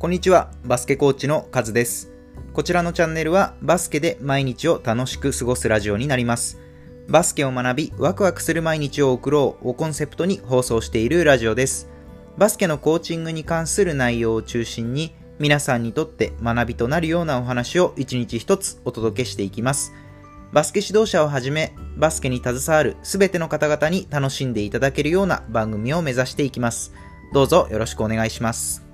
こんにちは、バスケコーチのカズです。こちらのチャンネルはバスケで毎日を楽しく過ごすラジオになります。バスケを学び、ワクワクする毎日を送ろうをコンセプトに放送しているラジオです。バスケのコーチングに関する内容を中心に、皆さんにとって学びとなるようなお話を一日一つお届けしていきます。バスケ指導者をはじめ、バスケに携わるすべての方々に楽しんでいただけるような番組を目指していきます。どうぞよろしくお願いします。